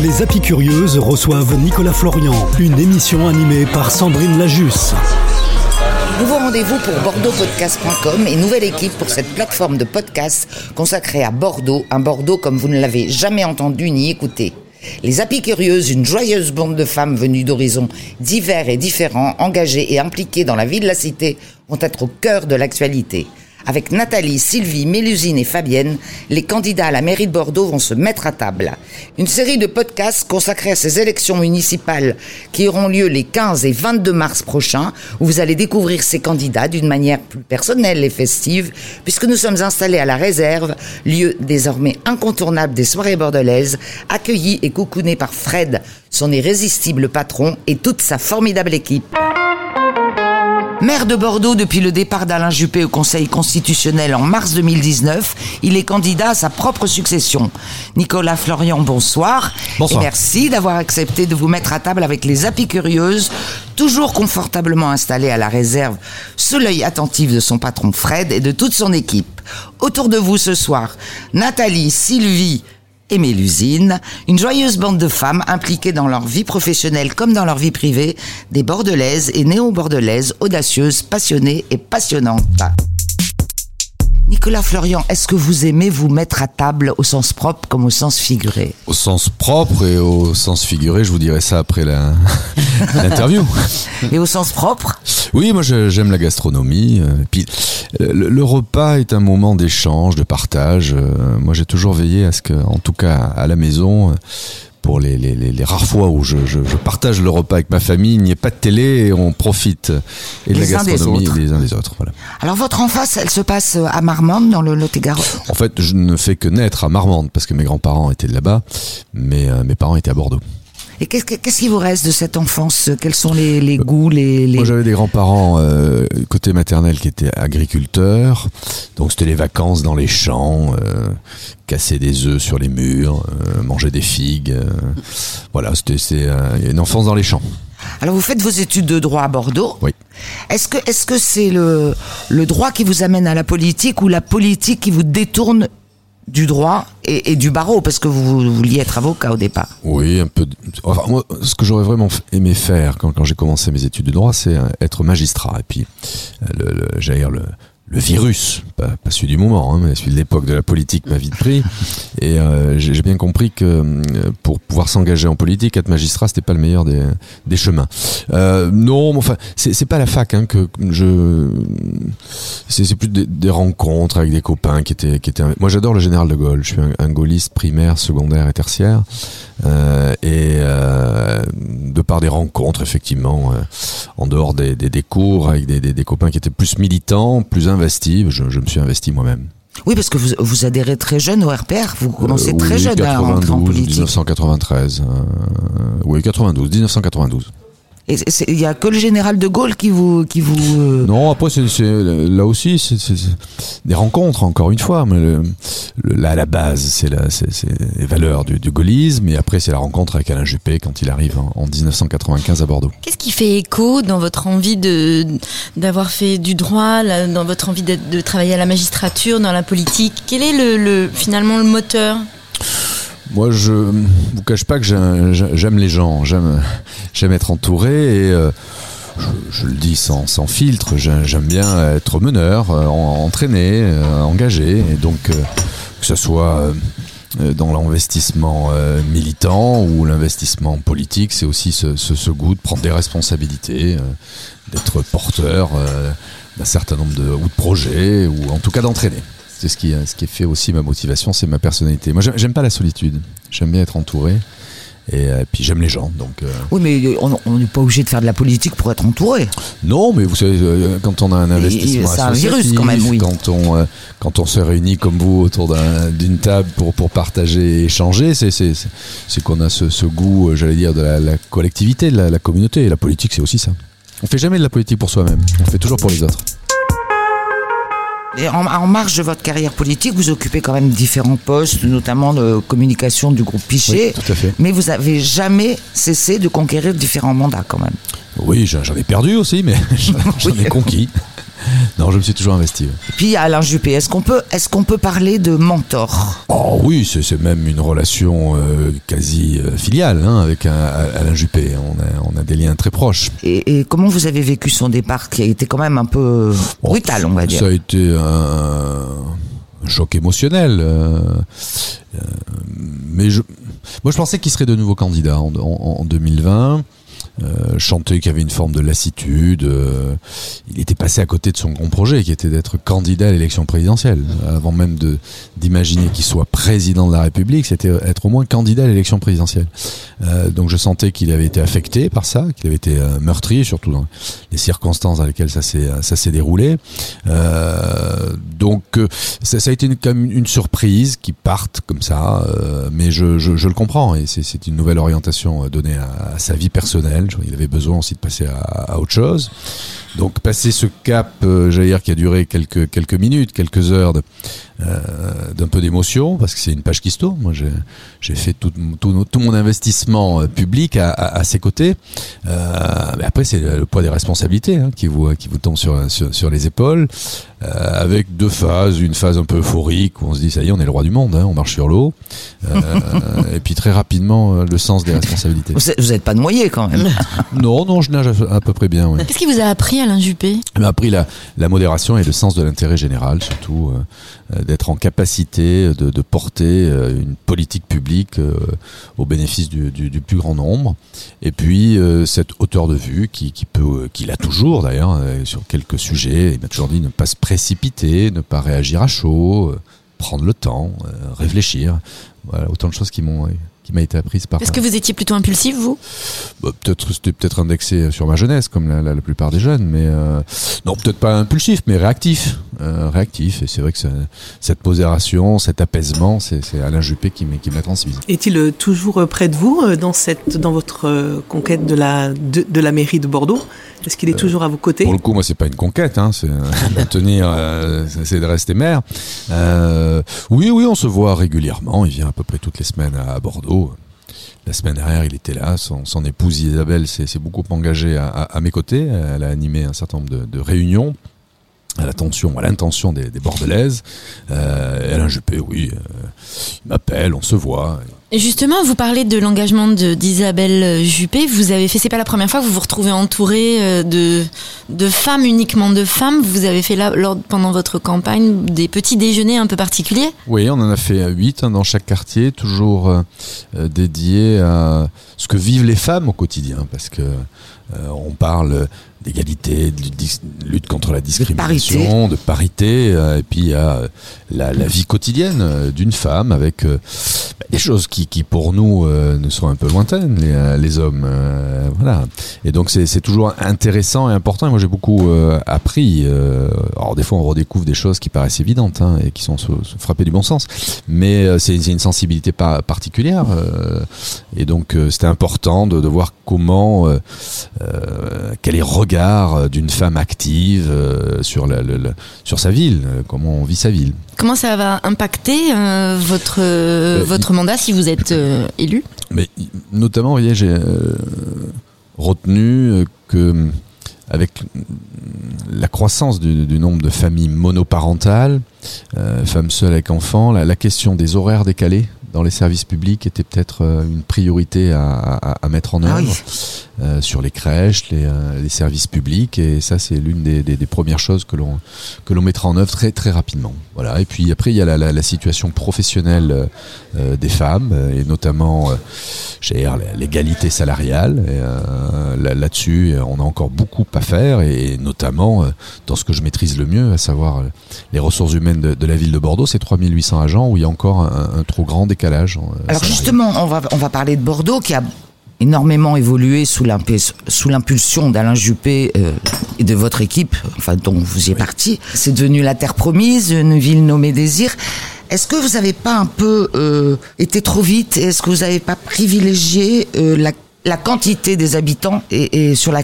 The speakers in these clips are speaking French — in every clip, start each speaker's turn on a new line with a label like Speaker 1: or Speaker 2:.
Speaker 1: Les Apicurieuses reçoivent Nicolas Florian, une émission animée par Sandrine Lajus.
Speaker 2: Nouveau rendez-vous pour bordeauxpodcast.com et nouvelle équipe pour cette plateforme de podcast consacrée à Bordeaux, un Bordeaux comme vous ne l'avez jamais entendu ni écouté. Les Apicurieuses, une joyeuse bande de femmes venues d'horizons divers et différents, engagées et impliquées dans la vie de la cité, vont être au cœur de l'actualité. Avec Nathalie, Sylvie, Mélusine et Fabienne, les candidats à la mairie de Bordeaux vont se mettre à table. Une série de podcasts consacrés à ces élections municipales qui auront lieu les 15 et 22 mars prochains, où vous allez découvrir ces candidats d'une manière plus personnelle et festive, puisque nous sommes installés à la réserve, lieu désormais incontournable des soirées bordelaises, accueillis et coucounés par Fred, son irrésistible patron et toute sa formidable équipe. Maire de Bordeaux depuis le départ d'Alain Juppé au Conseil constitutionnel en mars 2019, il est candidat à sa propre succession. Nicolas Florian, bonsoir.
Speaker 3: Bonsoir.
Speaker 2: Et merci d'avoir accepté de vous mettre à table avec les apicurieuses, toujours confortablement installées à la réserve, sous l'œil attentif de son patron Fred et de toute son équipe. Autour de vous ce soir, Nathalie, Sylvie, et Mélusine, une joyeuse bande de femmes impliquées dans leur vie professionnelle comme dans leur vie privée, des bordelaises et néo-bordelaises, audacieuses, passionnées et passionnantes. Nicolas Florian, est-ce que vous aimez vous mettre à table au sens propre comme au sens figuré?
Speaker 3: Au sens propre et au sens figuré, je vous dirai ça après l'interview.
Speaker 2: Et au sens propre?
Speaker 3: Oui, moi j'aime la gastronomie. euh, puis euh, le, le repas est un moment d'échange, de partage. euh, Moi j'ai toujours veillé à ce que, en tout cas à la maison, pour les, les- les- les rares fois où je, je- je partage le repas avec ma famille, il n'y ait pas de télé et on profite et de
Speaker 2: Les
Speaker 3: la
Speaker 2: des
Speaker 3: gastronomie les uns des autres. Voilà.
Speaker 2: Alors votre enfance, elle se passe à Marmande, dans le Lot-et-Garonne?
Speaker 3: En fait, je ne fais que naître à Marmande parce que mes grands-parents étaient là-bas, mais euh, mes parents étaient à Bordeaux.
Speaker 2: Et qu'est-ce que- qui vous reste de cette enfance? Quels sont les, les goûts, les... les-
Speaker 3: Moi, j'avais des grands-parents euh, côté maternel qui étaient agriculteurs, donc c'était les vacances dans les champs, euh, casser des œufs sur les murs, euh, manger des figues. euh, voilà, c'était c'est, euh, une enfance dans les champs.
Speaker 2: Alors vous faites vos études de droit à Bordeaux.
Speaker 3: Oui.
Speaker 2: Est-ce que est-ce que c'est le le droit qui vous amène à la politique ou la politique qui vous détourne du droit et, du barreau parce que vous, vouliez être avocat au départ
Speaker 3: Oui, un peu. Enfin, moi, ce que j'aurais vraiment aimé faire quand, j'ai commencé mes études de droit, c'est euh, être magistrat. Et puis, euh, le, le, le, virus, pas, pas celui du moment, hein, mais celui de l'époque de la politique m'a vite pris. Et euh, j'ai bien compris que euh, pour pouvoir s'engager en politique, être magistrat, c'était pas le meilleur des, chemins. Euh, non, mais enfin, c'est pas la fac hein, que je. C'est plus des, rencontres avec des copains qui étaient qui étaient. Moi, j'adore le général de Gaulle. Je suis un, gaulliste primaire, secondaire et tertiaire. Et de par des rencontres, effectivement, en dehors des, des, cours, avec des copains qui étaient plus militants, plus investis, je, je me suis investi moi-même.
Speaker 2: Oui, parce que vous, vous adhérez très jeune au RPR. Vous commencez
Speaker 3: Euh,
Speaker 2: très
Speaker 3: oui,
Speaker 2: jeune à rentrer en
Speaker 3: 92,
Speaker 2: politique.
Speaker 3: 1993. euh, oui, 92, 1992.
Speaker 2: Il y a que le général de Gaulle qui vous qui vous euh,
Speaker 3: Non, après, c'est, là aussi, c'est, des rencontres, encore une fois. Mais le, le- là, à la base, c'est, la, c'est, c'est les valeurs du, du gaullisme. Et après, c'est la rencontre avec Alain Juppé quand il arrive en, en 1995 à Bordeaux.
Speaker 4: Qu'est-ce qui fait écho dans votre envie de d'avoir fait du droit, là, dans votre envie de, de travailler à la magistrature, dans la politique? Quel est le, le- finalement le moteur?
Speaker 3: Moi, je vous cache pas que j'ai- j'ai- j'aime les gens, j'aime être entouré et euh, je, le dis sans, sans filtre, j'ai- j'aime bien être meneur, euh, en- entraîné, euh, engagé, et donc que ce soit dans l'investissement militant ou l'investissement politique, c'est aussi ce, ce, ce goût de prendre des responsabilités, d'être porteur d'un certain nombre de, ou de projets, ou en tout cas d'entraîner. C'est ce qui, ce qui fait aussi ma motivation, c'est ma personnalité. Moi, j'aime- pas la solitude. J'aime bien être entouré. Et euh, puis j'aime les gens. Donc euh,
Speaker 2: Oui, mais on n'est pas obligé de faire de la politique pour être entouré.
Speaker 3: non, mais vous savez, euh, quand on a un investissement
Speaker 2: c'est un virus, quand même, oui.
Speaker 3: quand on euh, quand on se réunit comme vous autour d'un- d'une table pour pour partager, et échanger, c'est c'est qu'on a ce, ce goût, euh, j'allais dire, de la, la collectivité, de la, la communauté. Et la politique, c'est aussi ça. On fait jamais de la politique pour soi-même. On fait toujours pour les autres.
Speaker 2: Et en, en marge de votre carrière politique, vous occupez quand même différents postes, notamment de communication du groupe Pichet.
Speaker 3: Oui, tout à fait.
Speaker 2: Mais vous avez jamais cessé de conquérir différents mandats quand même.
Speaker 3: Oui, j'en ai perdu aussi, mais j'en ai conquis. Non, je me suis toujours investi. ouais.
Speaker 2: Et puis il y a Alain Juppé. Est-ce qu'on peut, est-ce qu'on peut parler de mentor?
Speaker 3: Oh oui, c'est même une relation euh, quasi euh, filiale hein, avec Alain Juppé. On a, on a des liens très proches.
Speaker 2: et, et comment vous avez vécu son départ qui a été quand même un peu brutal, on va dire?
Speaker 3: Ça a été un, choc émotionnel. euh, euh, mais je, moi, je pensais qu'il serait de nouveau candidat en, en- en 2020. Euh, sentais qu'il y avait une forme de lassitude. euh, il était passé à côté de son grand projet, qui était d'être candidat à l'élection présidentielle. Avant même d'imaginer qu'il soit président de la République, c'était être au moins candidat à l'élection présidentielle. Euh, donc je sentais qu'il avait été affecté par ça, qu'il avait été euh, meurtri, surtout dans les circonstances dans lesquelles ça s'est ça s'est déroulé. Euh, donc euh, ça, a été une, quand une surprise qui parte comme ça, euh, mais je, le comprends et c'est- une nouvelle orientation euh, donnée à, sa vie personnelle. Il avait besoin aussi de passer à, autre chose. Donc ce cap, euh, j'allais qui a duré quelques minutes, quelques heures euh, d'un peu d'émotion, parce que c'est une page qui se tourne. Moi, j'ai fait tout, mon- investissement euh, public à, ses côtés. Mais après, c'est le, poids des responsabilités hein, qui vous tombe sur les épaules, euh, avec deux phases, une phase un peu euphorique où on se dit ça y est, on est le roi du monde, hein, on marche sur l'eau, euh, et puis très rapidement euh, le sens des responsabilités.
Speaker 2: Vous êtes- vous n'êtes pas noyé quand même.
Speaker 3: Non, non, je nage à, à peu près bien. Ouais.
Speaker 4: Qu'est-ce qui vous a appris Alain Juppé?
Speaker 3: Elle m'a appris la, la modération et le sens de l'intérêt général, surtout euh, euh, d'être en capacité de, de porter euh, une politique publique euh, au bénéfice du, du, du plus grand nombre. Et puis euh, cette hauteur de vue qui, qui peut, euh, qu'il a toujours d'ailleurs euh, sur quelques sujets. Il m'a toujours dit ne pas se précipiter, ne pas réagir à chaud, euh, prendre le temps, euh, réfléchir. Voilà, autant de choses qui m'ont qui m'a été apprise par
Speaker 4: Est-ce que vous étiez plutôt impulsif, vous?
Speaker 3: Bah, peut-être c'était peut-être indexé sur ma jeunesse comme la, la, la plupart des jeunes mais euh, non peut-être pas impulsif mais réactif. Euh, réactif et c'est vrai que ça- cette modération cet apaisement c'est c'est Alain Juppé qui m'a qui me l'a transmis
Speaker 5: Est-il toujours près de vous euh, dans, cette, dans votre conquête de la, de, de la mairie de Bordeaux? Est-ce qu'il est toujours à vos côtés?
Speaker 3: pour le coup moi c'est pas une conquête hein, c'est maintenir c'est de rester maire. Euh, oui oui on se voit régulièrement il vient à peu près toutes les semaines à, à La semaine dernière, il était là. Son, épouse Isabelle s'est beaucoup engagée à, mes côtés. Elle a animé un certain nombre de, réunions à l'attention, à l'intention des, des Bordelaises. Euh, Alain Juppé, oui, euh, il m'appelle, on se voit.
Speaker 4: Justement, vous parlez de l'engagement d'Isabelle Juppé. Vous avez fait, c'est pas la première fois que vous vous retrouvez entouré euh, de, femmes, uniquement de femmes. Vous avez fait là, pendant votre campagne, des petits déjeuners un peu particuliers.
Speaker 3: Oui, on en a fait huit hein, dans chaque quartier, toujours euh, euh, dédiés à ce que vivent les femmes au quotidien, parce que euh, on parle d'égalité, de lutte contre la discrimination, de parité, euh, et puis il y a euh, la, la vie quotidienne d'une femme avec bah, des choses qui, qui pour nous ne sont un peu lointaines, les, les hommes, voilà. Et donc c'est toujours intéressant et important. Et moi j'ai beaucoup appris. alors des fois on redécouvre des choses qui paraissent évidentes hein, et qui sont frapper du bon sens, mais c'est une sensibilité pas particulière. et donc c'était important de, de voir comment, euh, quel est le regard euh, d'une femme active euh, sur la, le- le- sur sa ville, comment on vit sa ville?
Speaker 4: Comment ça va impacter euh, votre, votre mandat si vous êtes élu?
Speaker 3: Mais notamment, vous voyez, j'ai retenu que avec la croissance du, du nombre de familles monoparentales, euh, femmes seules avec enfants, la, la question des horaires décalés dans les services publics était peut-être euh, une priorité à, à- à mettre en
Speaker 2: Ah
Speaker 3: œuvre
Speaker 2: oui.
Speaker 3: euh, sur les crèches, les, euh, les services publics, et ça c'est l'une des, des- des premières choses que l'on que l'on mettra en œuvre très très rapidement. Voilà. Et puis après il y a la, la- la situation professionnelle euh, des femmes, et notamment euh, l'égalité salariale. Là- Là-dessus, on a encore beaucoup à faire, et notamment dans ce que je maîtrise le mieux, à savoir les ressources humaines de, de la ville de Bordeaux, c'est 3800 agents où il y a encore un, un trop grand décalage. Euh,
Speaker 2: Alors justement, on va, on va parler de Bordeaux qui a énormément évolué sous l'impu- sous l'impulsion d'Alain Juppé euh, et de votre équipe, enfin dont vous y êtes parti. C'est devenu la terre promise, une ville nommée Désir. Est-ce que vous n'avez pas un peu euh, été trop vite? Est-ce que vous n'avez pas privilégié euh, la, la quantité des habitants et, sur la,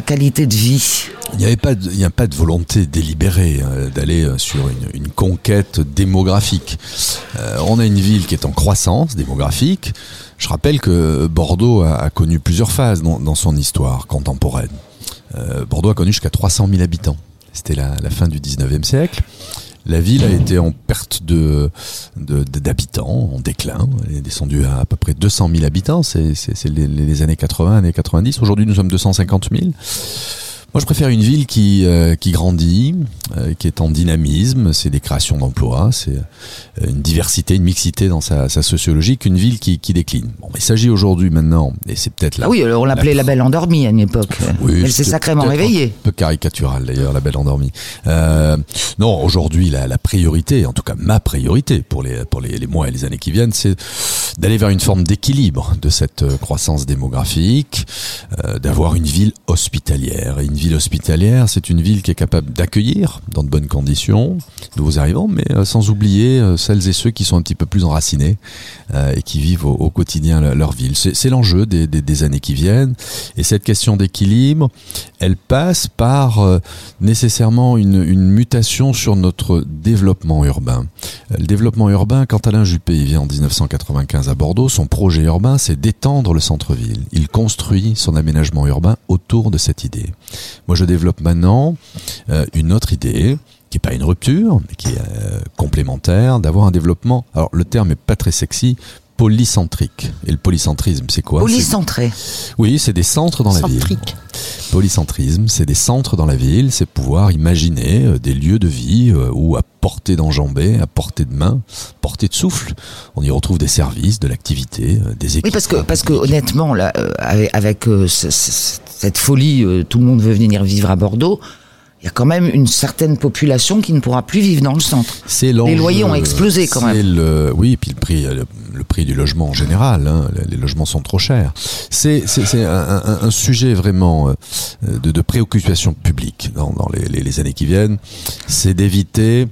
Speaker 2: qualité de vie
Speaker 3: Il n'y avait pas, il a pas de volonté délibérée euh, d'aller euh, sur une, conquête démographique. Euh, on a une ville qui est en croissance démographique. Je rappelle que Bordeaux a, connu plusieurs phases dans, dans son histoire contemporaine. Euh, Bordeaux a connu jusqu'à 300 000 habitants. C'était la, la fin du 19e siècle. La ville a été en perte de d'habitants, en déclin. Elle est descendue à à peu près 200 000 habitants. C'est c'est- c'est les, les années 80, années 90. Aujourd'hui, nous sommes 250 000. Moi, je préfère une ville qui euh, qui grandit, euh, qui est en dynamisme. C'est des créations d'emplois, c'est euh, une diversité, une mixité dans sa, sa sociologie qu'une ville qui, qui décline. Bon, il s'agit aujourd'hui maintenant, et c'est peut-être là.
Speaker 2: Ah oui, on l'appelait la belle endormie à une époque.
Speaker 3: Oui,
Speaker 2: Elle s'est sacrément réveillée.
Speaker 3: Un peu caricatural d'ailleurs, la belle endormie. Euh, non, aujourd'hui, la, la priorité, en tout cas ma priorité pour les, pour les, les mois et les années qui viennent, c'est d'aller vers une forme d'équilibre de cette croissance démographique, d'avoir une ville hospitalière. Une ville hospitalière, c'est une ville qui est capable d'accueillir dans de bonnes conditions nouveaux arrivants, mais euh, sans oublier euh, celles et ceux qui sont un petit peu plus enracinés euh, et qui vivent au, quotidien le- leur ville. C'est l'enjeu des, des, années qui viennent. Et cette question d'équilibre, elle passe par nécessairement une, mutation sur notre développement urbain. Le développement urbain, quand Alain Juppé vient en 1995 à Bordeaux, son projet urbain, c'est d'étendre le centre-ville. Il construit son aménagement urbain autour de cette idée. Moi, je développe maintenant euh, une autre idée qui est pas une rupture, mais qui est euh, complémentaire, d'avoir un développement. Alors, le terme est pas très sexy. Polycentrique. Et le polycentrisme, c'est quoi?
Speaker 2: Polycentré.
Speaker 3: Oui, c'est des centres dans la ville. Polycentrisme, c'est des centres dans la ville, c'est pouvoir imaginer euh, des lieux de vie où à portée d'enjambée, à portée de main, portée de souffle, on y retrouve des services, de l'activité, des équipes.
Speaker 2: Oui, parce que, parce que honnêtement, là, avec, avec, euh, ce- ce- cette folie, euh, tout le monde veut venir vivre à Bordeaux. Il y a quand même une certaine population qui ne pourra plus vivre dans le centre.
Speaker 3: C'est l'enjeu.
Speaker 2: loyers ont explosé, quand même.
Speaker 3: Le, oui, et puis le prix, le, le prix du logement en général. hein, les logements sont trop chers. C'est un, un- un sujet vraiment euh, de, de préoccupation publique dans, dans les, les- les années qui viennent. C'est d'éviter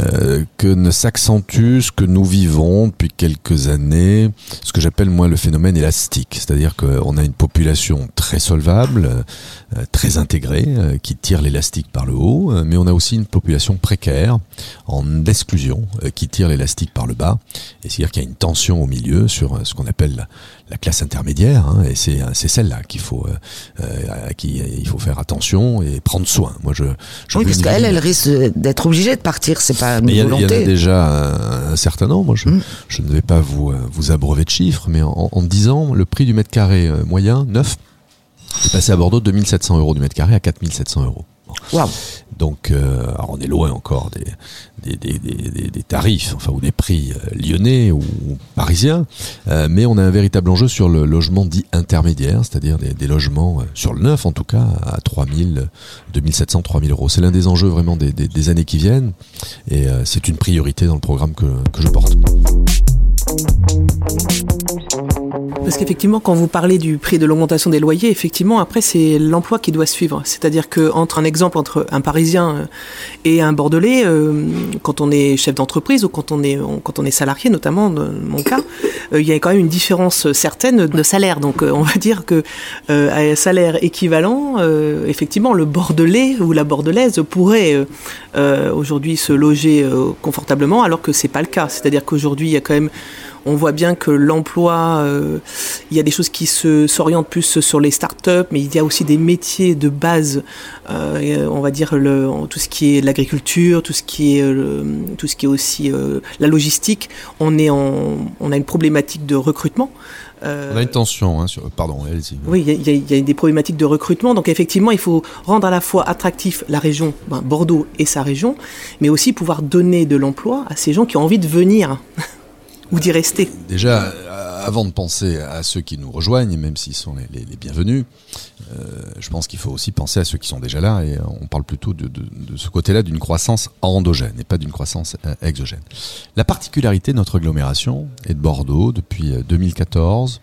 Speaker 3: euh, que ne s'accentue ce que nous vivons depuis quelques années, ce que j'appelle moi le phénomène élastique. C'est-à-dire qu'on a une population très solvable, euh, très intégrée, euh, qui tire l'élastique par le haut, euh, mais on a aussi une population précaire, en exclusion, euh, qui tire l'élastique par le bas. Et c'est-à-dire qu'il y a une tension au milieu sur euh, ce qu'on appelle la, la classe intermédiaire, hein, et c'est c'est celle-là qu'il faut, euh, à qui il faut faire attention et prendre soin. Moi, je, je
Speaker 2: Oui, parce qu'elle, elle risque d'être obligée de partir. C'est pas une
Speaker 3: mais il y, a- il y en a
Speaker 2: volonté.
Speaker 3: déjà un, un certain nombre. Je,
Speaker 2: Mm.
Speaker 3: je ne vais pas vous, vous abreuver de chiffres, mais en, en 10 ans, le prix du mètre carré moyen, neuf, est passé à Bordeaux de 2700 euros du mètre carré à 4700 euros. Donc, euh, on est loin encore des, des, des, des, tarifs, enfin, ou des prix euh, lyonnais ou, parisiens, euh, mais on a un véritable enjeu sur le logement dit intermédiaire, c'est-à-dire des, logements, sur le neuf en tout cas, à 3000, 2700, 3000 euros. C'est l'un des enjeux vraiment des, années qui viennent, et c'est une priorité dans le programme que, que je porte.
Speaker 5: Parce qu'effectivement, quand vous parlez du prix de l'augmentation des loyers, effectivement, après, c'est l'emploi qui doit suivre. C'est-à-dire que entre un exemple entre un Parisien euh, et un Bordelais, euh, quand on est chef d'entreprise ou quand on est quand on est salarié, notamment dans mon cas, euh, il y a quand même une différence certaine de salaire. Donc, on va dire que à un salaire équivalent, effectivement, le Bordelais ou la Bordelaise pourrait aujourd'hui se loger confortablement, alors que c'est pas le cas. C'est-à-dire qu'aujourd'hui, il y a quand même on voit bien que l'emploi, euh, il y a des choses qui se s'orientent plus sur les startups, mais il y a aussi des métiers de base, euh, on va dire le, tout ce qui est l'agriculture, tout ce qui est le- tout ce qui est aussi euh, la logistique. On est en, on a une problématique de recrutement. Euh,
Speaker 3: On a une tension, hein, sur, pardon, allez-y.
Speaker 5: oui, il y, y y a des problématiques de recrutement. Donc effectivement, il faut rendre à la fois attractif la région, ben, Bordeaux et sa région, mais aussi pouvoir donner de l'emploi à ces gens qui ont envie de venir ou d'y rester.
Speaker 3: Déjà, euh, avant de penser à ceux qui nous rejoignent, même s'ils sont les, bienvenus, euh, je pense qu'il faut aussi penser à ceux qui sont déjà là, et on parle plutôt de, ce côté-là d'une croissance endogène et pas d'une croissance euh, exogène. La particularité de notre agglomération et de Bordeaux depuis euh, 2014,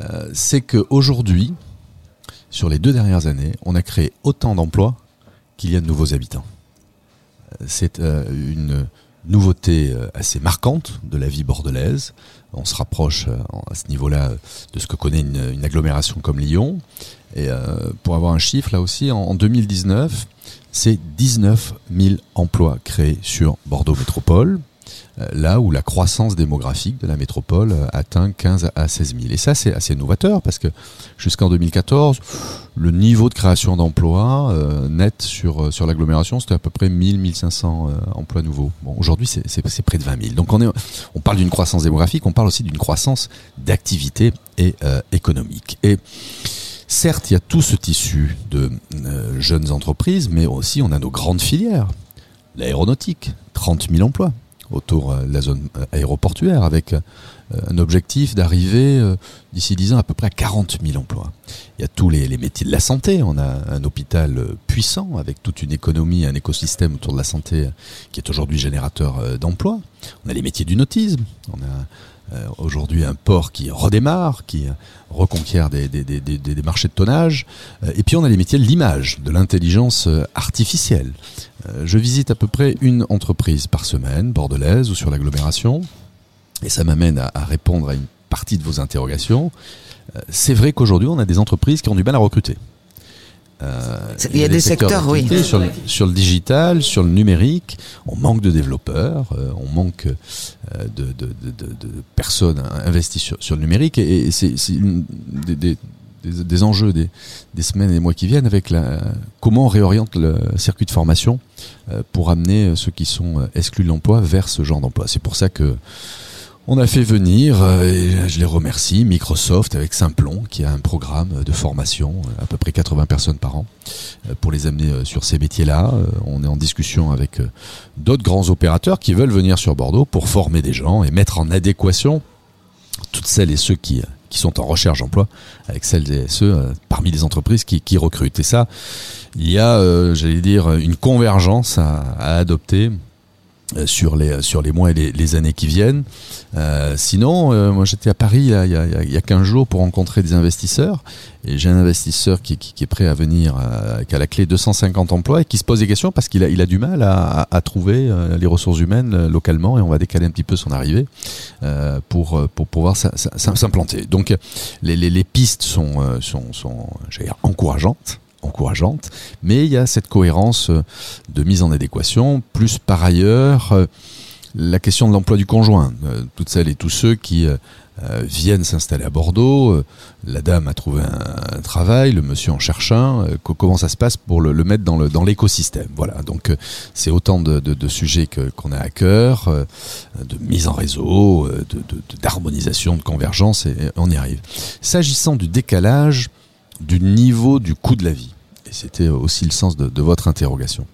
Speaker 3: euh, c'est qu'aujourd'hui, sur les deux dernières années, on a créé autant d'emplois qu'il y a de nouveaux habitants. C'est une nouveauté euh, assez marquante de la vie bordelaise. On se rapproche euh, à ce niveau-là de ce que connaît une, agglomération comme Lyon. Et euh, pour avoir un chiffre, là aussi, en 2019, c'est 19 000 emplois créés sur Bordeaux Métropole. Euh, là où la croissance démographique de la métropole euh, atteint 15 à 16 000. Et ça, c'est assez novateur parce que jusqu'en 2014, le niveau de création d'emplois euh, net sur, l'agglomération, c'était à peu près 1000, 1500 emplois nouveaux. Bon, aujourd'hui, c'est près de 20 000. Donc on parle d'une croissance démographique, on parle aussi d'une croissance d'activité et économique. Et certes, il y a tout ce tissu de jeunes entreprises, mais aussi on a nos grandes filières. L'aéronautique, 30 000 emplois autour euh, de la zone euh, aéroportuaire avec euh, un objectif d'arriver d'ici 10 ans à peu près à 40 000 emplois. Il y a tous les, métiers de la santé. On a un hôpital puissant avec toute une économie, un écosystème autour de la santé qui est aujourd'hui générateur d'emplois. On a les métiers du nautisme. Aujourd'hui un port qui redémarre, qui reconquiert des, marchés de tonnage. et puis on a les métiers de l'image, de l'intelligence artificielle. Euh, je visite à peu près une entreprise par semaine, bordelaise ou sur l'agglomération, et ça m'amène à, répondre à une partie de vos interrogations. Euh, c'est vrai qu'aujourd'hui, on a des entreprises qui ont du mal à recruter.
Speaker 2: Euh, il y a, des, secteurs, oui.
Speaker 3: Sur le, sur le, digital, sur le numérique, on manque de développeurs, on manque de, de, de, de, personnes investies sur, sur, le numérique, et, c'est des, des des, des enjeux des, des, semaines et des mois qui viennent avec la, comment on réoriente le circuit de formation euh, pour amener ceux qui sont euh, exclus de l'emploi vers ce genre d'emploi. C'est pour ça que on a fait venir, euh, et je les remercie, Microsoft avec Simplon, qui a un programme de formation, à peu près 80 personnes par an, pour les amener sur ces métiers-là. On est en discussion avec d'autres grands opérateurs qui veulent venir sur Bordeaux pour former des gens et mettre en adéquation toutes celles et ceux qui sont en recherche d'emploi, avec celles et ceux euh, parmi les entreprises qui, recrutent. Et ça, il y a, euh, j'allais dire, une convergence à, adopter euh, sur les sur les mois et les, les années qui viennent. Euh, sinon, euh, moi j'étais à Paris il y, a, il, y a, il y a 15 jours pour rencontrer des investisseurs et j'ai un investisseur qui, qui, qui, est prêt à venir, euh, qui a la clé 250 emplois et qui se pose des questions parce qu'il a il a du mal à, à, trouver les ressources humaines localement et on va décaler un petit peu son arrivée pour pour pouvoir s'implanter. Donc les, les, les pistes sont sont sont encourageantes encourageante, mais il y a cette cohérence euh, de mise en adéquation, plus par ailleurs euh, la question de l'emploi du conjoint. Euh, toutes celles et tous ceux qui viennent s'installer à Bordeaux, la dame a trouvé un, travail, le monsieur en cherche un, comment ça se passe pour le, mettre dans, le, dans l'écosystème? Voilà, donc c'est autant de, de, sujets qu'on a à cœur, de mise en réseau, de, d'harmonisation, de convergence, et on y arrive. S'agissant du décalage, du niveau du coût de la vie. Et c'était aussi le sens de, votre interrogation.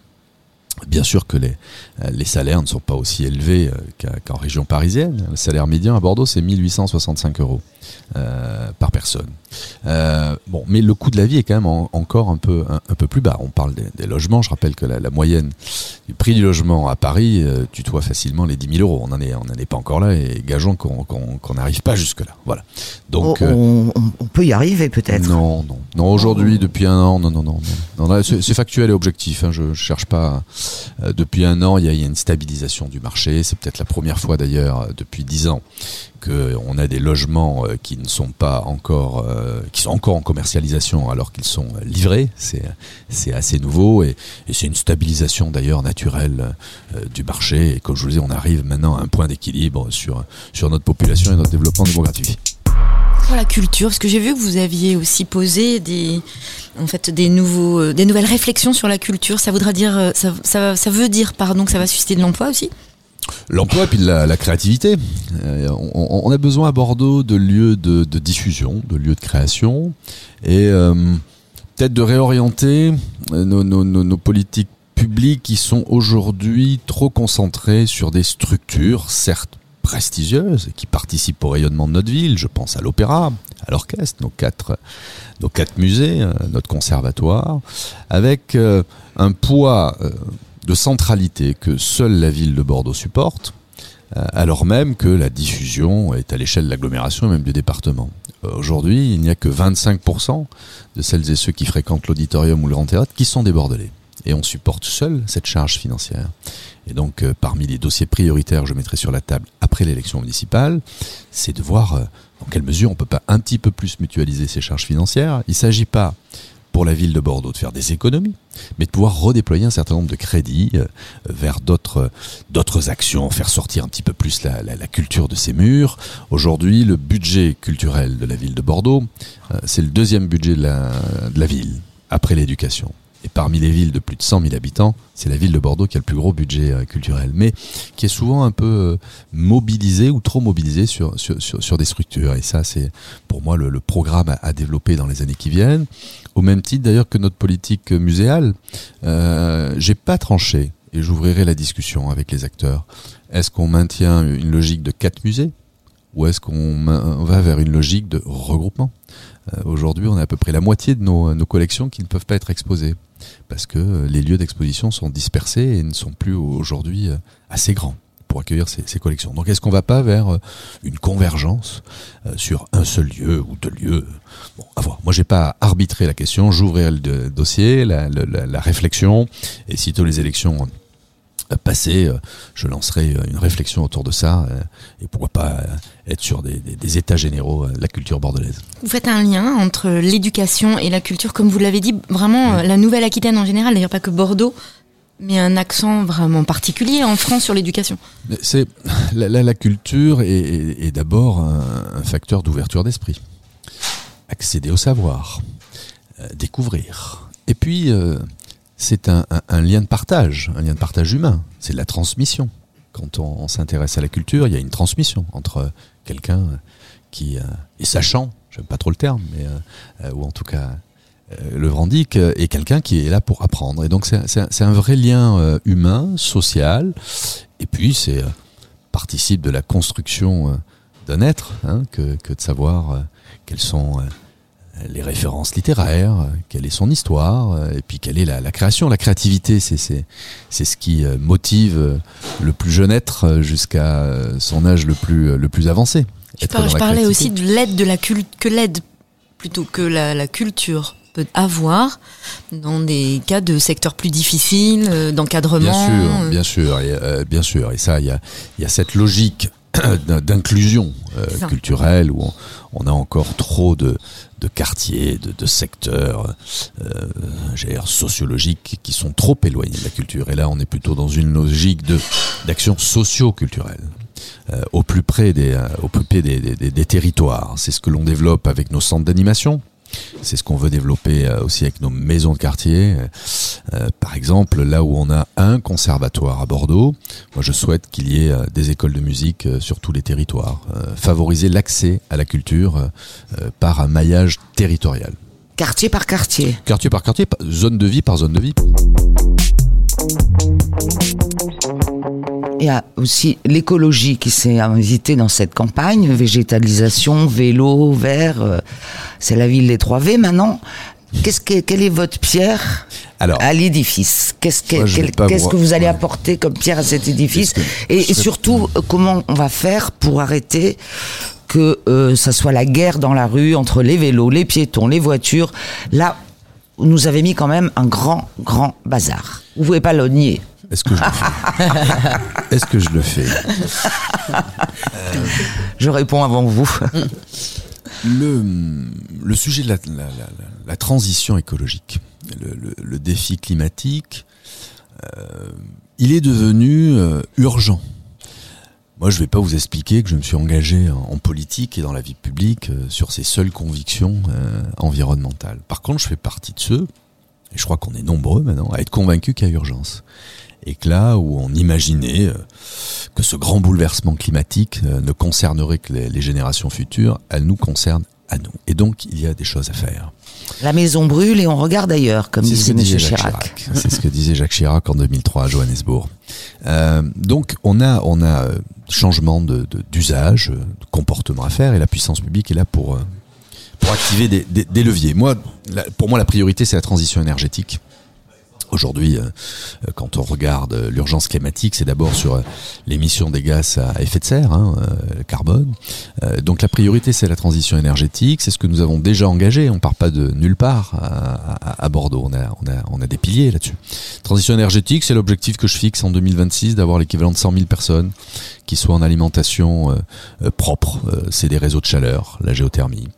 Speaker 3: Bien sûr que les, euh, les salaires ne sont pas aussi élevés euh, qu'en région parisienne. Le salaire médian à Bordeaux, c'est 1865 euros euh, par personne. Euh, bon, mais le coût de la vie est quand même encore un peu, un, peu plus bas. On parle des, des logements. Je rappelle que la, la, moyenne du prix du logement à Paris euh, tutoie facilement les 10 000 euros. On n'en est, on est pas encore là et gageons qu'on n'arrive pas jusque-là. Voilà.
Speaker 2: Donc, on, on, peut y arriver peut-être.
Speaker 3: Non, non, non. Aujourd'hui, depuis un an, non, non, non. non. non c'est factuel et objectif. Hein, je, je cherche pas. Depuis un an, il y a, une stabilisation du marché. C'est peut-être la première fois d'ailleurs depuis 10 ans qu'on a des logements euh, qui ne sont pas encore, euh, qui sont encore en commercialisation alors qu'ils sont livrés. C'est assez nouveau et, c'est une stabilisation d'ailleurs naturelle euh, du marché. Et comme je vous le disais, on arrive maintenant à un point d'équilibre sur sur notre population et notre développement démographique.
Speaker 4: Pour la culture, parce que j'ai vu que vous aviez aussi posé des, en fait, des nouveaux, des nouvelles réflexions sur la culture. Ça voudra dire, ça, ça, ça veut dire, pardon, que ça va susciter de l'emploi aussi?
Speaker 3: L'emploi et puis la, créativité. Euh, on, a besoin à Bordeaux de lieux de, diffusion, de lieux de création, et euh, peut-être de réorienter nos, politiques publiques qui sont aujourd'hui trop concentrées sur des structures, certes prestigieuses, qui participent au rayonnement de notre ville. Je pense à l'opéra, à l'orchestre, nos quatre, nos quatre musées, euh, notre conservatoire, avec euh, un poids de centralité que seule la ville de Bordeaux supporte, euh, alors même que la diffusion est à l'échelle de l'agglomération et même du département. Euh, aujourd'hui, il n'y a que 25% de celles et ceux qui fréquentent l'auditorium ou le grand théâtre qui sont des Bordelais. Et on supporte seul cette charge financière. Et donc, euh, parmi les dossiers prioritaires que je mettrai sur la table après l'élection municipale, c'est de voir dans quelle mesure on peut pas un petit peu plus mutualiser ces charges financières. Il ne s'agit pas pour la ville de Bordeaux de faire des économies, mais de pouvoir redéployer un certain nombre de crédits euh, vers d'autres d'autres actions, faire sortir un petit peu plus la, culture de ces murs. Aujourd'hui, le budget culturel de la ville de Bordeaux, euh, c'est le deuxième budget de la ville, après l'éducation. Et parmi les villes de plus de 100 000 habitants, c'est la ville de Bordeaux qui a le plus gros budget euh, culturel, mais qui est souvent un peu euh, mobilisé ou trop mobilisé sur, sur, sur, des structures. Et ça, c'est pour moi le, programme à, développer dans les années qui viennent. Au même titre d'ailleurs que notre politique muséale, euh, j'ai pas tranché et j'ouvrirai la discussion avec les acteurs. Est-ce qu'on maintient une logique de quatre musées ou est-ce qu'on va vers une logique de regroupement? Aujourd'hui, on a à peu près la moitié de nos, collections qui ne peuvent pas être exposées parce que les lieux d'exposition sont dispersés et ne sont plus aujourd'hui assez grands pour accueillir ces, collections. Donc est-ce qu'on va pas vers une convergence euh, sur un seul lieu ou deux lieux? Bon, à voir. Moi, j'ai pas arbitré la question. J'ouvrirai le dossier, la, la, la, réflexion, et sitôt les élections passées, je lancerai une réflexion autour de ça, et pourquoi pas être sur des, des, des états généraux de la culture bordelaise.
Speaker 4: Vous faites un lien entre l'éducation et la culture, comme vous l'avez dit, vraiment oui. la Nouvelle-Aquitaine en général, d'ailleurs pas que Bordeaux, mais un accent vraiment particulier en France sur l'éducation.
Speaker 3: C'est la, la, la, culture est, est, est d'abord un, un, facteur d'ouverture d'esprit, accéder au savoir, euh, découvrir, et puis euh, c'est un, lien de partage, un lien de partage humain. C'est de la transmission. Quand on, s'intéresse à la culture, il y a une transmission entre quelqu'un qui euh, est sachant, j'aime pas trop le terme, mais euh, ou en tout cas euh, le revendique est quelqu'un qui est là pour apprendre. Et donc c'est un, vrai lien euh, humain, social, et puis c'est euh, participe de la construction d'un être hein, que, de savoir quelles sont les références littéraires, quelle est son histoire, et puis quelle est la, la création. La créativité, c'est ce qui motive le plus jeune être jusqu'à son âge le plus, le plus avancé.
Speaker 4: Je, par, je parlais aussi de l'aide de la que l'aide plutôt que la, la culture peut avoir dans des cas de secteurs plus difficiles, euh, d'encadrement.
Speaker 3: Bien sûr, bien sûr, et, euh, bien sûr. Et ça, il y a, y a cette logique d'inclusion euh, culturelle où on, on, a encore trop de, de quartiers, de, de secteurs euh, sociologiques qui sont trop éloignés de la culture. Et là, on est plutôt dans une logique d'action socio-culturelle. Euh, au plus près des, au plus près des, des, des territoires. C'est ce que l'on développe avec nos centres d'animation, c'est ce qu'on veut développer euh, aussi avec nos maisons de quartier. Euh, par exemple, là où on a un conservatoire à Bordeaux, moi je souhaite qu'il y ait euh, des écoles de musique sur tous les territoires. Euh, favoriser l'accès à la culture euh, par un maillage territorial.
Speaker 2: Quartier par quartier.
Speaker 3: Quartier par quartier, zone de vie par zone de vie.
Speaker 2: Il y a aussi l'écologie qui s'est invitée dans cette campagne, végétalisation, vélo, vert. Euh, c'est la ville des 3 V maintenant. Qu'est-ce que, quelle est votre pierre
Speaker 3: Alors,
Speaker 2: à l'édifice? Qu'est-ce que, quel, qu'est-ce que vous allez ouais. apporter comme pierre à cet édifice? Et, et surtout, comment on va faire pour arrêter que euh, ça soit la guerre dans la rue entre les vélos, les piétons, les voitures? Là, vous nous avez mis quand même un grand, grand bazar. Vous pouvez pas le nier.
Speaker 3: Est-ce que je le fais Est-ce que je le fais
Speaker 2: euh... Je réponds avant vous.
Speaker 3: le, le sujet de la, la, la, la transition écologique, le, le, le défi climatique, euh, il est devenu euh, urgent. Moi, je ne vais pas vous expliquer que je me suis engagé en, en politique et dans la vie publique sur ces seules convictions environnementales. Par contre, je fais partie de ceux, et je crois qu'on est nombreux maintenant, à être convaincus qu'il y a urgence et que là où on imaginait euh, que ce grand bouleversement climatique euh, ne concernerait que les, les générations futures, elle nous concerne à nous. Et donc, il y a des choses à faire.
Speaker 2: La maison brûle et on regarde ailleurs, comme disait, M. Chirac.
Speaker 3: Chirac. C'est ce que disait Jacques Chirac en 2003 à Johannesburg. Euh, donc, on a, on a changement d'usage, de, de, de, comportement à faire, et la puissance publique est là pour, pour activer des, des, des leviers. Moi, la, pour moi, la priorité, c'est la transition énergétique Aujourd'hui, euh, euh, quand on regarde euh, l'urgence climatique, c'est d'abord sur l'émission des gaz à effet de serre, hein, le carbone. donc la priorité, c'est la transition énergétique. C'est ce que nous avons déjà engagé. On part pas de nulle part à, à, Bordeaux. On a, on, a, on a des piliers là-dessus. Transition énergétique, c'est l'objectif que je fixe en 2026 d'avoir l'équivalent de 100 000 personnes qui soient en alimentation propre. c'est des réseaux de chaleur, la géothermie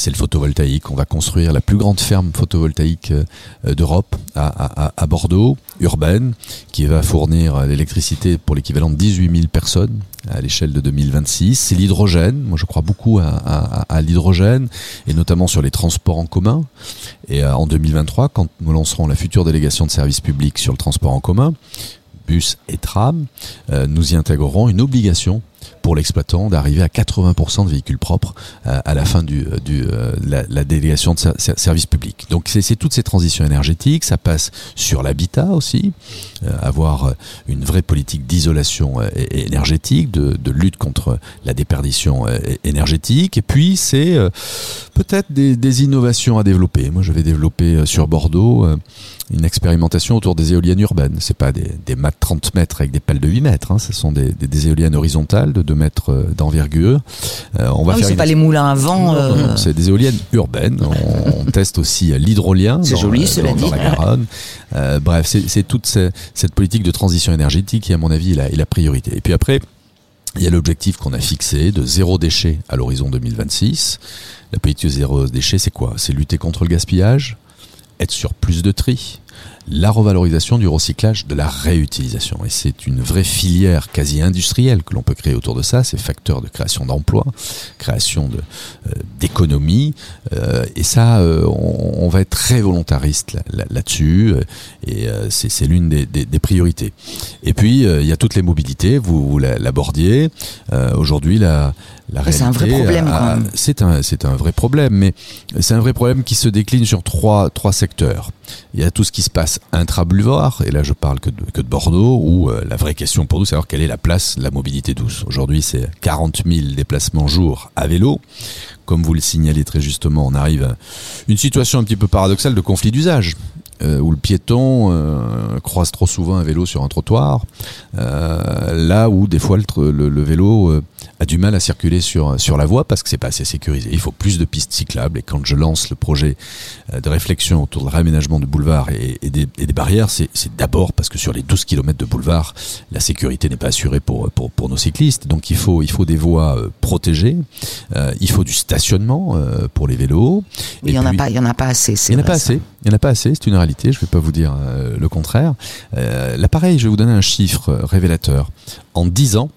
Speaker 3: c'est le photovoltaïque. On va construire la plus grande ferme photovoltaïque euh, d'Europe à, Bordeaux, urbaine, qui va fournir l'électricité pour l'équivalent de 18 000 personnes à l'échelle de 2026. C'est l'hydrogène. Moi, je crois beaucoup à, l'hydrogène, et notamment sur les transports en commun. Et euh, en 2023, quand nous lancerons la future délégation de services publics sur le transport en commun, bus et tram, euh, nous y intégrerons une obligation pour l'exploitant d'arriver à 80% de véhicules propres euh, à la fin du, euh, du la, délégation de service public. Donc c'est toutes ces transitions énergétiques, ça passe sur l'habitat aussi, avoir une vraie politique d'isolation énergétique, de, lutte contre la déperdition énergétique, et puis c'est peut-être des, innovations à développer. Moi je vais développer sur Bordeaux une expérimentation autour des éoliennes urbaines. C'est pas des, des de 30 mètres avec des pales de 8 mètres. Hein. Ce sont des, éoliennes horizontales de 2 mètres euh, d'envergure.
Speaker 2: Euh, on va ah C'est pas les moulins à vent.
Speaker 3: Euh. c'est des éoliennes urbaines. On, teste aussi l'hydrolien
Speaker 2: dans, joli,
Speaker 3: dans, dans la Garonne. Euh, bref, c'est toute cette politique de transition énergétique qui, à mon avis, est la, est la priorité. Et puis après, il y a l'objectif qu'on a fixé de zéro déchet à l'horizon 2026. La politique zéro déchet, c'est quoi? C'est lutter contre le gaspillage, être sur plus de tri, la revalorisation du recyclage, de la réutilisation. Et c'est une vraie filière quasi industrielle que l'on peut créer autour de ça. C'est facteur de création d'emplois, création de euh, d'économie. Euh, et ça, euh, on, va être très volontariste là-dessus. et c'est l'une des, des, priorités. Et puis, il y a toutes les mobilités. Vous, vous l'abordiez. Aujourd'hui, la,
Speaker 2: c'est un vrai problème.
Speaker 3: C'est un, c'est un vrai problème, mais c'est un vrai problème qui se décline sur trois, trois secteurs. Il y a tout ce qui se passe intra-boulevard, et là je parle que de, de Bordeaux, où euh, la vraie question pour nous, c'est savoir quelle est la place de la mobilité douce? Aujourd'hui, c'est 40 000 déplacements jour à vélo. Comme vous le signalez très justement, on arrive à une situation un petit peu paradoxale de conflit d'usage. Euh, où le piéton euh, croise trop souvent un vélo sur un trottoir, là où des fois le, vélo a du mal à circuler sur sur la voie parce que c'est pas assez sécurisé. Il faut plus de pistes cyclables et quand je lance le projet de réflexion autour du réaménagement de boulevard et, et, des, et des, barrières, c'est d'abord parce que sur les 12 km de boulevard, la sécurité n'est pas assurée pour, pour, pour nos cyclistes. Donc il faut il faut des voies protégées, il faut du stationnement pour les vélos.
Speaker 2: il y en en a pas assez.
Speaker 3: Il y en a pas assez. Il n'y en a pas assez, c'est une réalité, je ne vais pas vous dire euh, le contraire. Euh, là pareil, je vais vous donner un chiffre révélateur. En 10 ans,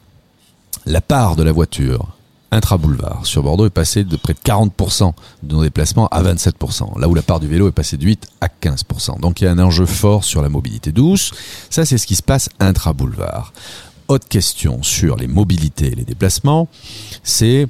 Speaker 3: la part de la voiture intra-boulevard sur Bordeaux est passée de près de 40% de nos déplacements à 27%, là où la part du vélo est passée de 8 à 15%. Donc il y a un enjeu fort sur la mobilité douce. Ça, c'est ce qui se passe intra-boulevard. Autre question sur les mobilités et les déplacements, c'est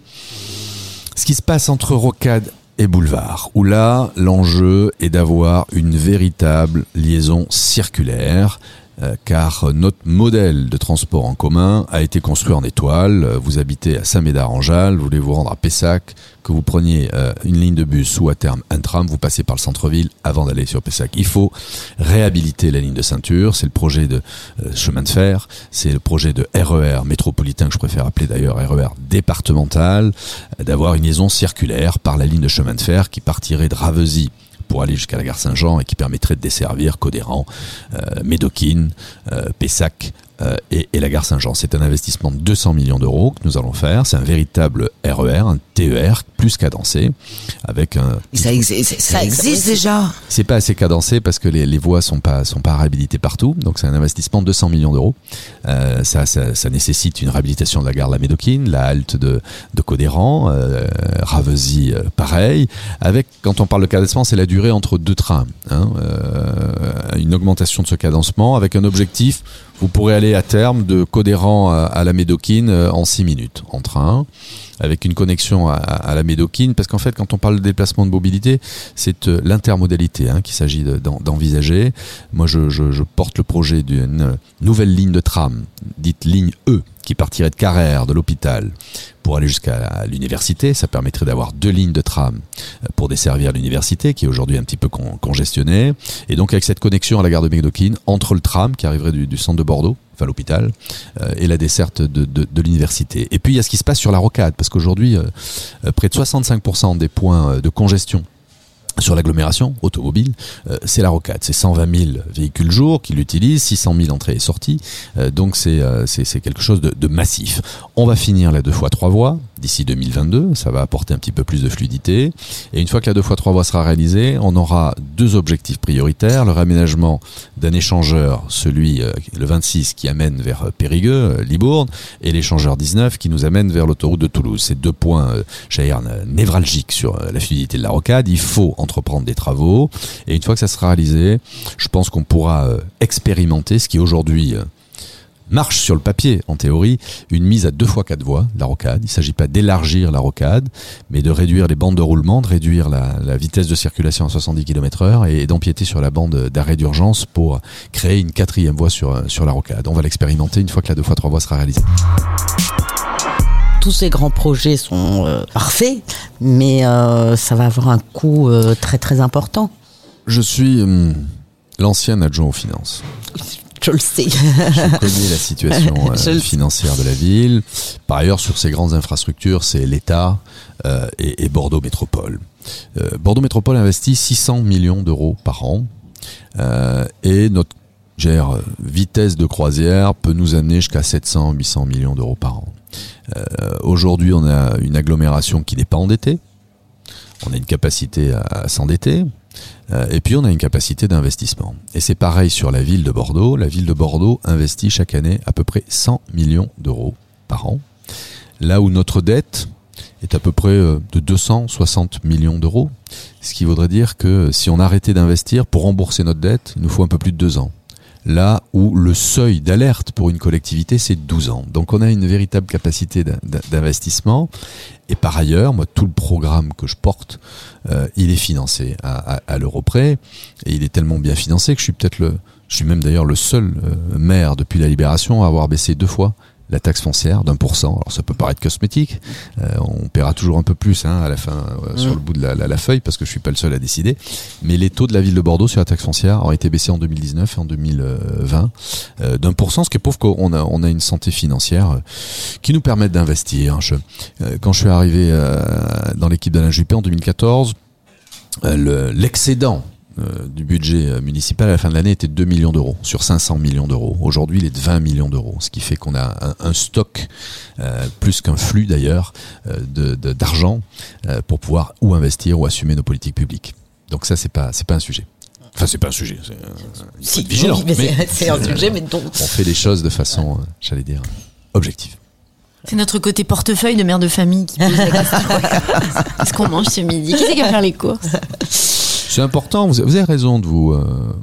Speaker 3: ce qui se passe entre Rocade et boulevard, où là, l'enjeu est d'avoir une véritable liaison circulaire euh, car notre modèle de transport en commun a été construit en étoile. Vous habitez à Saint-Médard-en-Jalles, vous voulez vous rendre à Pessac, que vous preniez euh, une ligne de bus ou à terme un tram, vous passez par le centre-ville avant d'aller sur Pessac. Il faut réhabiliter la ligne de ceinture, c'est le projet de euh, chemin de fer, c'est le projet de RER e métropolitain que je préfère appeler d'ailleurs RER e départemental, d'avoir une liaison circulaire par la ligne de chemin de fer qui partirait de Ravesy pour aller jusqu'à la gare Saint-Jean et qui permettrait de desservir Codéran, euh, Médoquine, euh, Pessac, euh, et, la gare Saint-Jean. C'est un investissement de 200 millions d'euros que nous allons faire. C'est un véritable RER, e un TER plus cadencé, avec un.
Speaker 2: Ça, existe déjà.
Speaker 3: C'est pas assez cadencé parce que les, les voies sont pas sont pas réhabilitées partout. Donc c'est un investissement de 200 millions d'euros. Euh, ça, ça, ça, nécessite une réhabilitation de la gare la Médoquine, la halte de de Codéran, euh, Ravesy, euh, pareil. Avec quand on parle de cadencement, c'est la durée entre deux trains. Hein, une augmentation de ce cadencement avec un objectif vous pourrez aller à terme de Codéran à, la Médoquine euh, en 6 minutes en train. Avec une connexion à, la Médoquine, parce qu'en fait, quand on parle de déplacement de mobilité, c'est euh, l'intermodalité hein, qu'il s'agit de- d'en- d'envisager. Moi, je, porte le projet d'une nouvelle ligne de tram, dite ligne E, qui partirait de Carrère, de l'hôpital, pour aller jusqu'à l'université. Ça permettrait d'avoir deux lignes de tram euh, pour desservir l'université, qui est aujourd'hui un petit peu con- congestionnée. Et donc, avec cette connexion à la gare de Médoquine, entre le tram qui arriverait du, centre de Bordeaux, enfin l'hôpital, euh, et la desserte de, l'université. Et puis, il y a ce qui se passe sur la rocade, parce qu'aujourd'hui, euh, euh, près de 65% des points euh, de congestion sur l'agglomération automobile, euh, c'est la rocade. C'est 120 000 véhicules jour qui l'utilisent, 600 000 entrées et sorties. Euh, donc c'est euh, c'est quelque chose de, de massif. On va finir la deux fois trois voies d'ici 2022. Ça va apporter un petit peu plus de fluidité. Et une fois que la deux fois trois voies sera réalisée, on aura deux objectifs prioritaires le réaménagement d'un échangeur, celui euh, le 26 qui amène vers euh, Périgueux, euh, Libourne, et l'échangeur 19 qui nous amène vers l'autoroute de Toulouse. C'est deux points, névralgiques sur la fluidité de la rocade. Il faut entreprendre des travaux. Et une fois que ça sera réalisé, je pense qu'on pourra euh, expérimenter ce qui aujourd'hui euh, marche sur le papier, en théorie, une mise à deux fois quatre voies, la rocade. Il ne s'agit pas d'élargir la rocade, mais de réduire les bandes de roulement, de réduire la, vitesse de circulation à 70 km heure et d'empiéter sur la bande d'arrêt d'urgence pour créer une quatrième voie sur, euh, sur la rocade. On va l'expérimenter une fois que la deux fois trois voies sera réalisée.
Speaker 6: Tous ces grands projets sont euh, parfaits, mais euh, ça va avoir un coût euh, très très important.
Speaker 3: Je suis hum, l'ancien adjoint aux finances.
Speaker 6: Je le sais.
Speaker 3: Je connais la situation euh, financière de la ville. Par ailleurs, sur ces grandes infrastructures, c'est l'État euh, et, et Bordeaux Métropole. Euh, Bordeaux Métropole investit 600 millions d'euros par an et notre gère, vitesse de croisière peut nous amener jusqu'à 700, 800 millions d'euros par an. Euh, Aujourd'hui, on a une agglomération qui n'est pas endettée. On a une capacité à, s'endetter. Euh, et puis on a une capacité d'investissement. Et c'est pareil sur la ville de Bordeaux. La ville de Bordeaux investit chaque année à peu près 100 millions d'euros par an. Là où notre dette est à peu près euh, de 260 millions d'euros. Ce qui voudrait dire que si on arrêtait d'investir pour rembourser notre dette, il nous faut un peu plus de deux ans. Là où le seuil d'alerte pour une collectivité, c'est 12 ans. Donc on a une véritable capacité d'in- d'in- d'investissement. Et par ailleurs, moi, tout le programme que je porte, euh, il est financé à, à, à l'euro près. Et il est tellement bien financé que je suis peut-être le, je suis même d'ailleurs le seul euh, maire depuis la libération à avoir baissé deux fois la taxe foncière d'un pour cent. Alors ça peut paraître cosmétique, euh, on paiera toujours un peu plus hein, à la fin euh, sur le bout de la, la- la feuille parce que je suis pas le seul à décider. Mais les taux de la ville de Bordeaux sur la taxe foncière ont été baissés en 2019 et en 2020 euh, d'un pour cent, ce qui prouve qu'on a on a une santé financière qui nous permet d'investir. Je- quand je suis arrivé dans l'équipe d'Alain Juppé en 2014, euh, le- l'excédent euh, du budget euh, municipal à la fin de l'année était de 2 millions d'euros sur 500 millions d'euros. Aujourd'hui, il est de 20 millions d'euros, ce qui fait qu'on a un, un stock, euh, plus qu'un flux d'ailleurs, euh, de- de- d'argent euh, pour pouvoir ou investir ou assumer nos politiques publiques. Donc ça, c'est pas c'est pas un sujet. Enfin, c'est pas un sujet. c'est, euh, être vigilant.
Speaker 6: oui, mais c'est- un sujet, mais dont
Speaker 3: On fait les choses de façon, j'allais dire, objective.
Speaker 4: C'est notre côté portefeuille de mère de famille qui pose la question. Qu'est-ce qu'on mange ce midi? Qui c'est qui va faire les courses?
Speaker 3: C'est important, vous avez raison de vous, euh,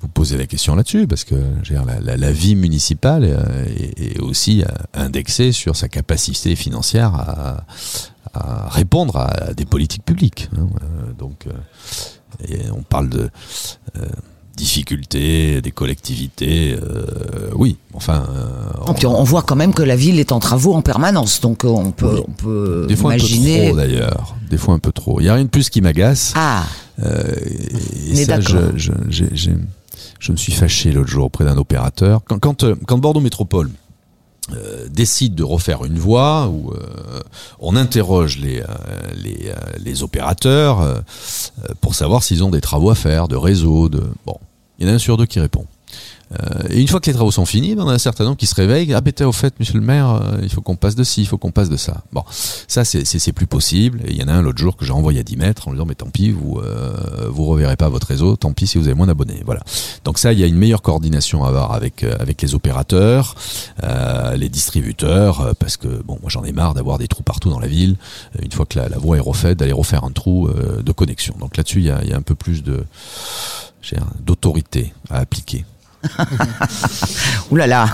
Speaker 3: vous poser la question là-dessus, parce que la, vie municipale euh, est, est aussi euh, indexée sur sa capacité financière à, répondre à, des politiques publiques. hein. Euh, donc, euh, on parle de euh, difficultés des collectivités, euh, oui, enfin... euh,
Speaker 2: Et puis on on voit quand même que la ville est en travaux en permanence, donc euh, on peut,
Speaker 3: Oui.
Speaker 2: on peut
Speaker 3: des fois un peu trop d'ailleurs, des fois un peu trop. Il y a rien de plus qui m'agace.
Speaker 2: Ah,
Speaker 3: Euh, et
Speaker 2: est
Speaker 3: ça, je, me suis fâché l'autre jour auprès d'un opérateur. Quand, quand, euh, quand Bordeaux Métropole décide de refaire une voie, où euh, on interroge les, euh, les, euh, les opérateurs pour savoir s'ils ont des travaux à faire, de réseau, de bon. Il y en a un sur deux qui répond. Euh, et une fois que les travaux sont finis, ben, on a un certain nombre qui se réveillent. Ah, bêta, au fait, monsieur le maire, euh, il faut qu'on passe de ci, il faut qu'on passe de ça. Bon, ça, c'est- plus possible. Et il y en a un l'autre jour que j'ai envoyé à 10 mètres en lui disant, mais tant pis, vous euh, vous reverrez pas votre réseau, tant pis si vous avez moins d'abonnés. Voilà. Donc ça, il y a une meilleure coordination à avoir avec, euh, avec les opérateurs, euh, les distributeurs, euh, parce que, bon, moi j'en ai marre d'avoir des trous partout dans la ville. Une fois que la, la voie est refaite, d'aller refaire un trou de connexion. Donc là-dessus, il y a, y a un peu plus de d'autorité à appliquer.
Speaker 2: Ouh là là,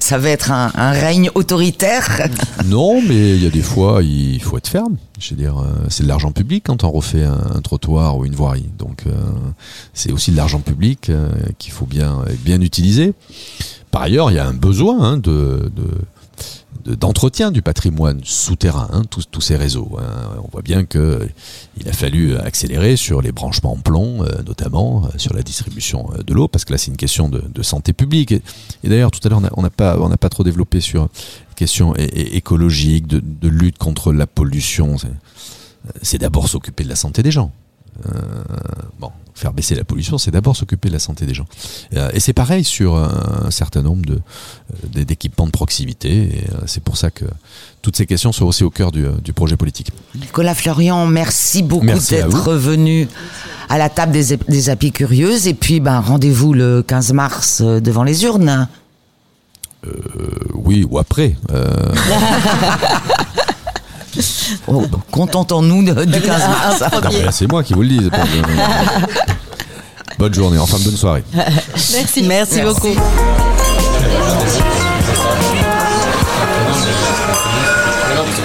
Speaker 2: ça va être un, un règne autoritaire.
Speaker 3: Non, mais il y a des fois, il faut être ferme. Je veux dire, euh, c'est de l'argent public quand on refait un, un trottoir ou une voirie. Donc, euh, c'est aussi de l'argent public euh, qu'il faut bien, bien utiliser. Par ailleurs, il y a un besoin hein, de- de- d'entretien du patrimoine souterrain, hein, tous, tous ces réseaux. hein. On voit bien que il a fallu accélérer sur les branchements en plomb, euh, notamment euh, sur la distribution euh, de l'eau, parce que là c'est une question de, santé publique. Et, d'ailleurs, tout à l'heure, on n'a pas, pas trop développé sur question é- é- écologique, de, lutte contre la pollution. C'est d'abord s'occuper de la santé des gens. Euh, bon, faire baisser la pollution, c'est d'abord s'occuper de la santé des gens. Euh, et c'est pareil sur un, un certain nombre de euh, d'équipements de proximité. Et euh, c'est pour ça que toutes ces questions sont aussi au cœur du, euh, du projet politique.
Speaker 2: Nicolas Florian, merci beaucoup
Speaker 3: Merci
Speaker 2: d'être revenu à la table des, des apicurieuses. Et puis, ben, rendez-vous le 15 mars euh, devant les urnes.
Speaker 3: Euh, oui, ou après. Euh,
Speaker 2: Oh, Contentons-nous de- du 15 mars.
Speaker 3: non, mais là, c'est moi qui vous le dis. bonne journée, enfin bonne soirée.
Speaker 4: Merci.
Speaker 6: Merci beaucoup.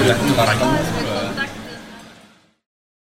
Speaker 7: Merci.